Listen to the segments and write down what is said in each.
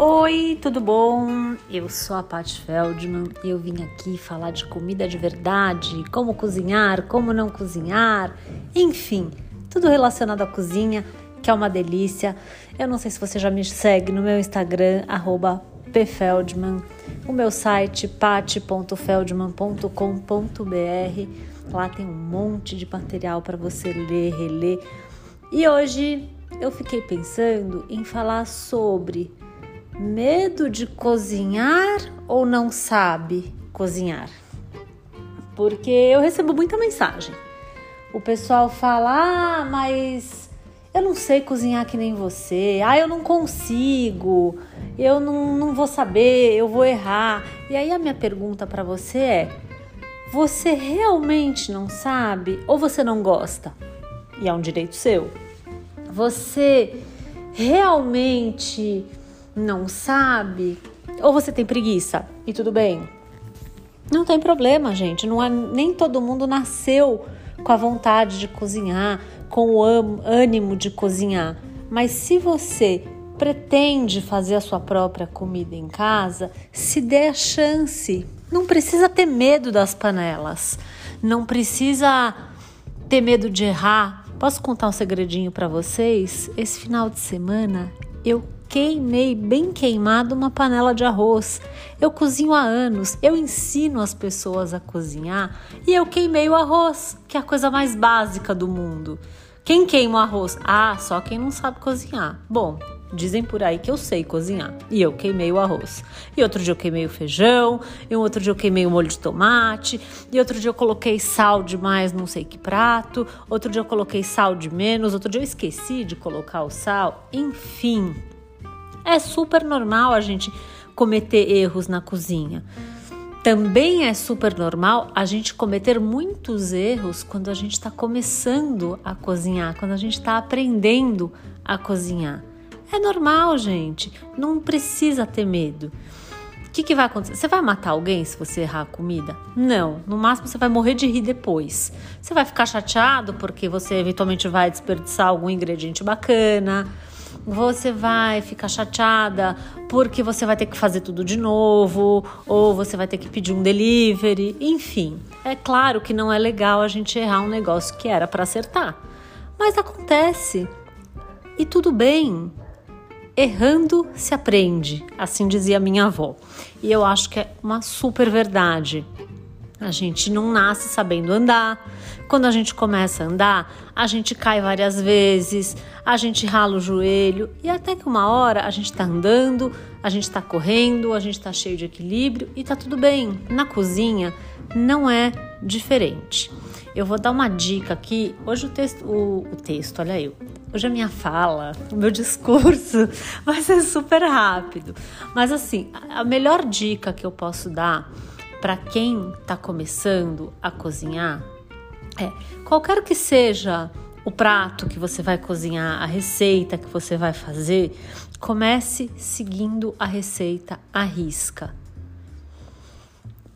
Oi, tudo bom? Eu sou a Pat Feldman e eu vim aqui falar de comida de verdade, como cozinhar, como não cozinhar, enfim, tudo relacionado à cozinha, que é uma delícia. Eu não sei se você já me segue no meu Instagram, pfeldman, o meu site pat.feldman.com.br. Lá tem um monte de material para você ler, reler. E hoje eu fiquei pensando em falar sobre medo de cozinhar ou não sabe cozinhar? Porque eu recebo muita mensagem. O pessoal fala: "Ah, mas eu não sei cozinhar que nem você. Ah, eu não consigo. Eu não, não vou saber, eu vou errar". E aí a minha pergunta para você é: você realmente não sabe ou você não gosta? E é um direito seu. Você realmente não sabe ou você tem preguiça e tudo bem. Não tem problema, gente. Não é, nem todo mundo nasceu com a vontade de cozinhar, com o ânimo de cozinhar. Mas se você pretende fazer a sua própria comida em casa, se dê a chance. Não precisa ter medo das panelas. Não precisa ter medo de errar. Posso contar um segredinho para vocês? Esse final de semana eu queimei bem queimado uma panela de arroz. Eu cozinho há anos, eu ensino as pessoas a cozinhar e eu queimei o arroz, que é a coisa mais básica do mundo. Quem queima o arroz? Ah, só quem não sabe cozinhar. Bom, Dizem por aí que eu sei cozinhar. E eu queimei o arroz. E outro dia eu queimei o feijão. E outro dia eu queimei o molho de tomate. E outro dia eu coloquei sal demais, não sei que prato. Outro dia eu coloquei sal de menos. Outro dia eu esqueci de colocar o sal. Enfim, é super normal a gente cometer erros na cozinha. Também é super normal a gente cometer muitos erros quando a gente está começando a cozinhar, quando a gente está aprendendo a cozinhar. É normal, gente. Não precisa ter medo. O que, que vai acontecer? Você vai matar alguém se você errar a comida? Não. No máximo você vai morrer de rir depois. Você vai ficar chateado porque você eventualmente vai desperdiçar algum ingrediente bacana você vai ficar chateada porque você vai ter que fazer tudo de novo, ou você vai ter que pedir um delivery, enfim. É claro que não é legal a gente errar um negócio que era para acertar, mas acontece. E tudo bem. Errando se aprende, assim dizia minha avó. E eu acho que é uma super verdade. A gente não nasce sabendo andar. Quando a gente começa a andar, a gente cai várias vezes, a gente rala o joelho e até que uma hora a gente está andando, a gente está correndo, a gente está cheio de equilíbrio e tá tudo bem. Na cozinha não é diferente. Eu vou dar uma dica aqui. Hoje o texto, o, o texto, olha eu. Hoje a minha fala, o meu discurso vai ser super rápido. Mas assim, a melhor dica que eu posso dar para quem está começando a cozinhar é qualquer que seja o prato que você vai cozinhar, a receita que você vai fazer, comece seguindo a receita à risca.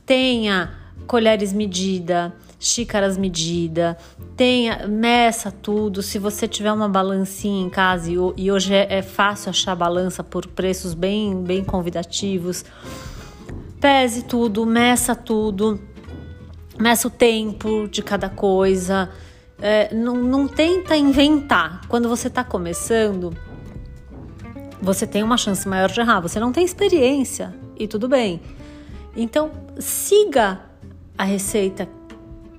Tenha colheres medida, xícaras medida, tenha, meça tudo. Se você tiver uma balancinha em casa e, e hoje é, é fácil achar balança por preços bem, bem convidativos, pese tudo, meça tudo, meça o tempo de cada coisa. É, não, não tenta inventar. Quando você está começando, você tem uma chance maior de errar. Você não tem experiência e tudo bem. Então, siga a receita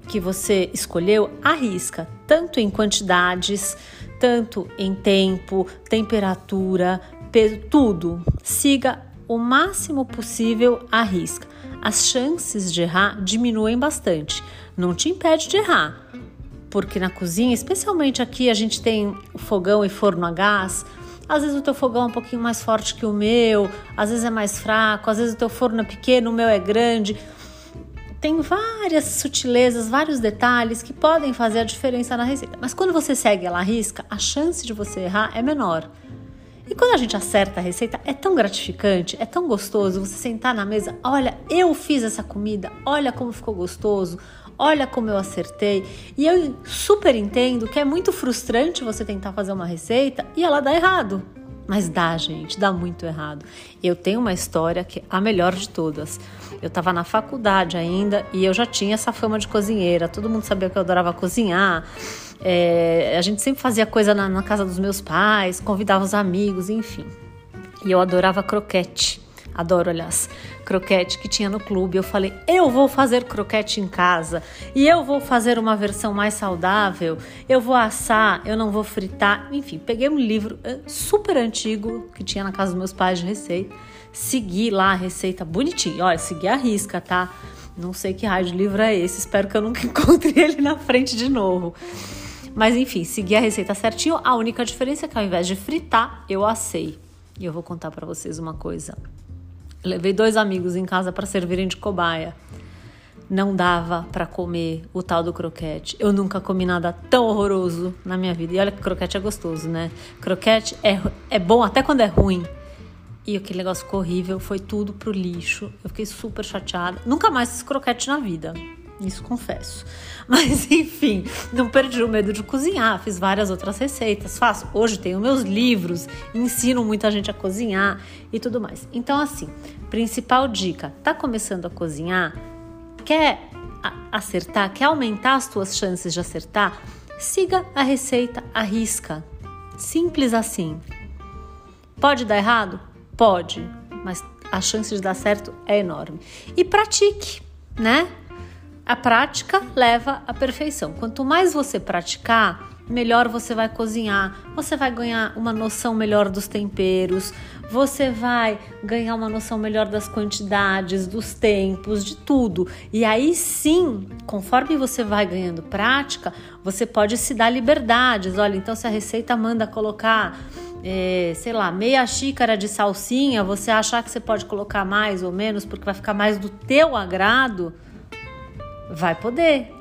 que você escolheu, arrisca, tanto em quantidades, tanto em tempo, temperatura, peso, tudo. Siga o máximo possível à risca. As chances de errar diminuem bastante. Não te impede de errar, porque na cozinha, especialmente aqui, a gente tem fogão e forno a gás. Às vezes o teu fogão é um pouquinho mais forte que o meu, às vezes é mais fraco, às vezes o teu forno é pequeno, o meu é grande. Tem várias sutilezas, vários detalhes que podem fazer a diferença na receita. Mas quando você segue ela à risca, a chance de você errar é menor. E quando a gente acerta a receita, é tão gratificante, é tão gostoso você sentar na mesa, olha, eu fiz essa comida, olha como ficou gostoso, olha como eu acertei. E eu super entendo que é muito frustrante você tentar fazer uma receita e ela dá errado. Mas dá, gente, dá muito errado. Eu tenho uma história que é a melhor de todas. Eu estava na faculdade ainda e eu já tinha essa fama de cozinheira. Todo mundo sabia que eu adorava cozinhar. É, a gente sempre fazia coisa na, na casa dos meus pais, convidava os amigos, enfim. E eu adorava croquete. Adoro, aliás, croquete que tinha no clube. Eu falei, eu vou fazer croquete em casa e eu vou fazer uma versão mais saudável. Eu vou assar, eu não vou fritar. Enfim, peguei um livro eh, super antigo que tinha na casa dos meus pais de receita. Segui lá a receita bonitinho. Olha, segui a risca, tá? Não sei que raio de livro é esse. Espero que eu nunca encontre ele na frente de novo. Mas enfim, segui a receita certinho. A única diferença é que ao invés de fritar, eu assei. E eu vou contar para vocês uma coisa. Levei dois amigos em casa para servirem de cobaia. Não dava para comer o tal do croquete. Eu nunca comi nada tão horroroso na minha vida. E olha que croquete é gostoso, né? Croquete é, é bom até quando é ruim. E aquele negócio ficou horrível, foi tudo pro lixo. Eu fiquei super chateada. Nunca mais fiz croquete na vida. Isso confesso. Mas enfim, não perdi o medo de cozinhar. Fiz várias outras receitas. Faço. Hoje tenho meus livros, ensino muita gente a cozinhar e tudo mais. Então, assim, principal dica: tá começando a cozinhar? Quer acertar? Quer aumentar as tuas chances de acertar? Siga a receita à risca. Simples assim. Pode dar errado? Pode, mas a chance de dar certo é enorme. E pratique, né? A prática leva à perfeição. Quanto mais você praticar, melhor você vai cozinhar, você vai ganhar uma noção melhor dos temperos, você vai ganhar uma noção melhor das quantidades, dos tempos, de tudo. E aí sim, conforme você vai ganhando prática, você pode se dar liberdades. Olha, então se a receita manda colocar é, sei lá, meia xícara de salsinha, você achar que você pode colocar mais ou menos porque vai ficar mais do teu agrado, Vai poder.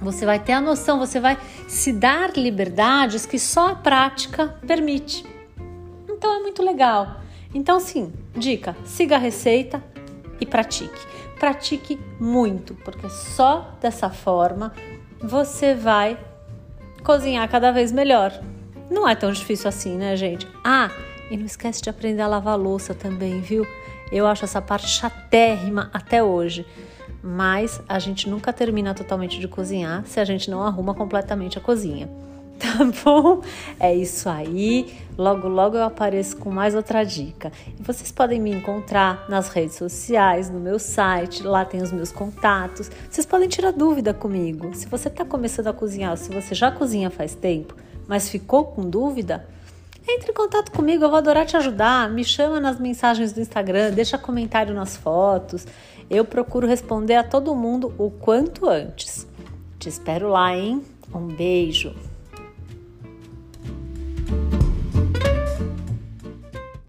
Você vai ter a noção, você vai se dar liberdades que só a prática permite. Então é muito legal. Então, sim, dica: siga a receita e pratique. Pratique muito, porque só dessa forma você vai cozinhar cada vez melhor. Não é tão difícil assim, né, gente? Ah, e não esquece de aprender a lavar louça também, viu? Eu acho essa parte chatérrima até hoje mas a gente nunca termina totalmente de cozinhar se a gente não arruma completamente a cozinha. Tá bom? É isso aí. Logo, logo eu apareço com mais outra dica. E vocês podem me encontrar nas redes sociais, no meu site, lá tem os meus contatos. Vocês podem tirar dúvida comigo. Se você está começando a cozinhar, se você já cozinha faz tempo, mas ficou com dúvida, entre em contato comigo, eu vou adorar te ajudar. Me chama nas mensagens do Instagram, deixa comentário nas fotos. Eu procuro responder a todo mundo o quanto antes. Te espero lá, hein? Um beijo!